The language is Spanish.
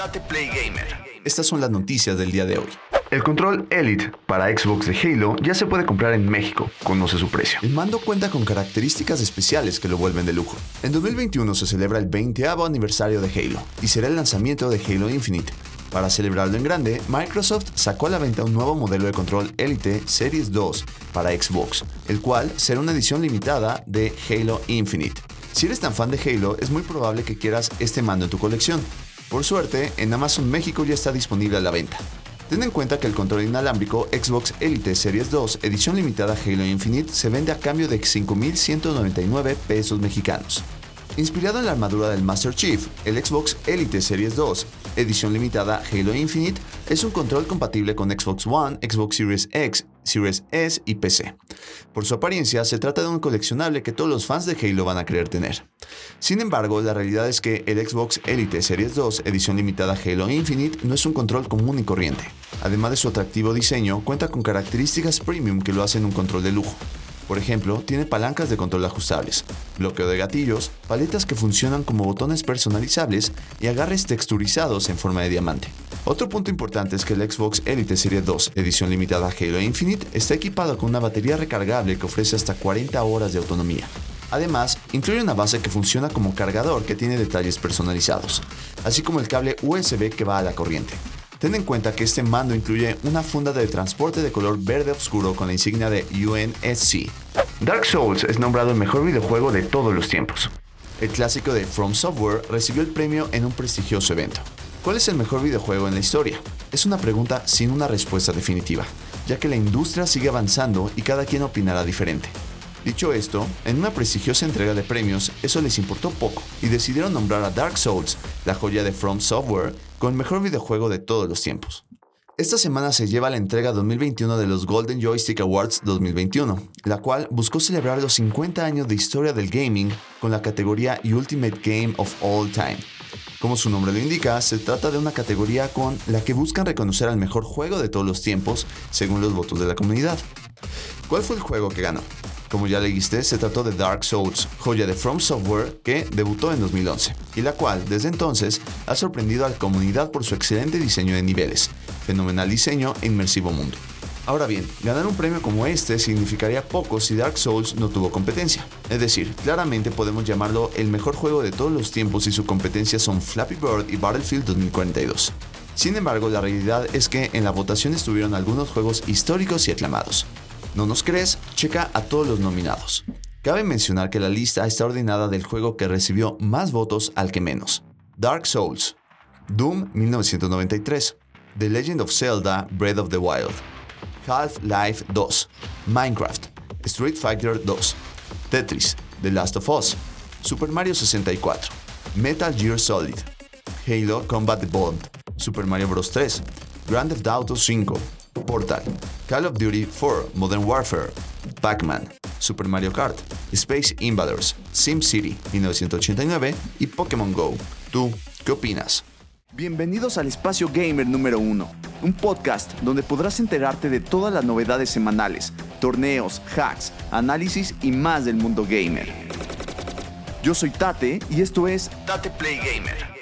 Date Play Gamer. Estas son las noticias del día de hoy. El control Elite para Xbox de Halo ya se puede comprar en México, conoce su precio. El mando cuenta con características especiales que lo vuelven de lujo. En 2021 se celebra el 20 aniversario de Halo y será el lanzamiento de Halo Infinite. Para celebrarlo en grande, Microsoft sacó a la venta un nuevo modelo de control Elite Series 2 para Xbox, el cual será una edición limitada de Halo Infinite. Si eres tan fan de Halo, es muy probable que quieras este mando en tu colección. Por suerte, en Amazon México ya está disponible a la venta. Ten en cuenta que el control inalámbrico Xbox Elite Series 2 edición limitada Halo Infinite se vende a cambio de 5.199 pesos mexicanos. Inspirado en la armadura del Master Chief, el Xbox Elite Series 2, edición limitada Halo Infinite, es un control compatible con Xbox One, Xbox Series X, Series S y PC. Por su apariencia, se trata de un coleccionable que todos los fans de Halo van a querer tener. Sin embargo, la realidad es que el Xbox Elite Series 2, edición limitada Halo Infinite, no es un control común y corriente. Además de su atractivo diseño, cuenta con características premium que lo hacen un control de lujo. Por ejemplo, tiene palancas de control ajustables, bloqueo de gatillos, paletas que funcionan como botones personalizables y agarres texturizados en forma de diamante. Otro punto importante es que el Xbox Elite Series 2, edición limitada Halo Infinite, está equipado con una batería recargable que ofrece hasta 40 horas de autonomía. Además, incluye una base que funciona como cargador que tiene detalles personalizados, así como el cable USB que va a la corriente. Ten en cuenta que este mando incluye una funda de transporte de color verde oscuro con la insignia de UNSC. Dark Souls es nombrado el mejor videojuego de todos los tiempos. El clásico de From Software recibió el premio en un prestigioso evento. ¿Cuál es el mejor videojuego en la historia? Es una pregunta sin una respuesta definitiva, ya que la industria sigue avanzando y cada quien opinará diferente. Dicho esto, en una prestigiosa entrega de premios, eso les importó poco y decidieron nombrar a Dark Souls, la joya de From Software, con el mejor videojuego de todos los tiempos. Esta semana se lleva la entrega 2021 de los Golden Joystick Awards 2021, la cual buscó celebrar los 50 años de historia del gaming con la categoría Ultimate Game of All Time. Como su nombre lo indica, se trata de una categoría con la que buscan reconocer al mejor juego de todos los tiempos según los votos de la comunidad. ¿Cuál fue el juego que ganó? Como ya leíste, se trató de Dark Souls, joya de From Software que debutó en 2011, y la cual, desde entonces, ha sorprendido a la comunidad por su excelente diseño de niveles, fenomenal diseño e inmersivo mundo. Ahora bien, ganar un premio como este significaría poco si Dark Souls no tuvo competencia. Es decir, claramente podemos llamarlo el mejor juego de todos los tiempos y su competencia son Flappy Bird y Battlefield 2042. Sin embargo, la realidad es que en la votación estuvieron algunos juegos históricos y aclamados. ¿No nos crees? Checa a todos los nominados. Cabe mencionar que la lista está ordenada del juego que recibió más votos al que menos. Dark Souls, Doom 1993, The Legend of Zelda Breath of the Wild, Half-Life 2, Minecraft, Street Fighter 2, Tetris, The Last of Us, Super Mario 64, Metal Gear Solid, Halo Combat Evolved, Super Mario Bros. 3, Grand Theft Auto 5, Portal, Call of Duty 4 Modern Warfare, Pac-Man, Super Mario Kart, Space Invaders, SimCity 1989 y Pokémon Go. ¿Tú qué opinas? Bienvenidos al Espacio Gamer número 1, un podcast donde podrás enterarte de todas las novedades semanales, torneos, hacks, análisis y más del mundo gamer. Yo soy Tate y esto es Date Play Gamer.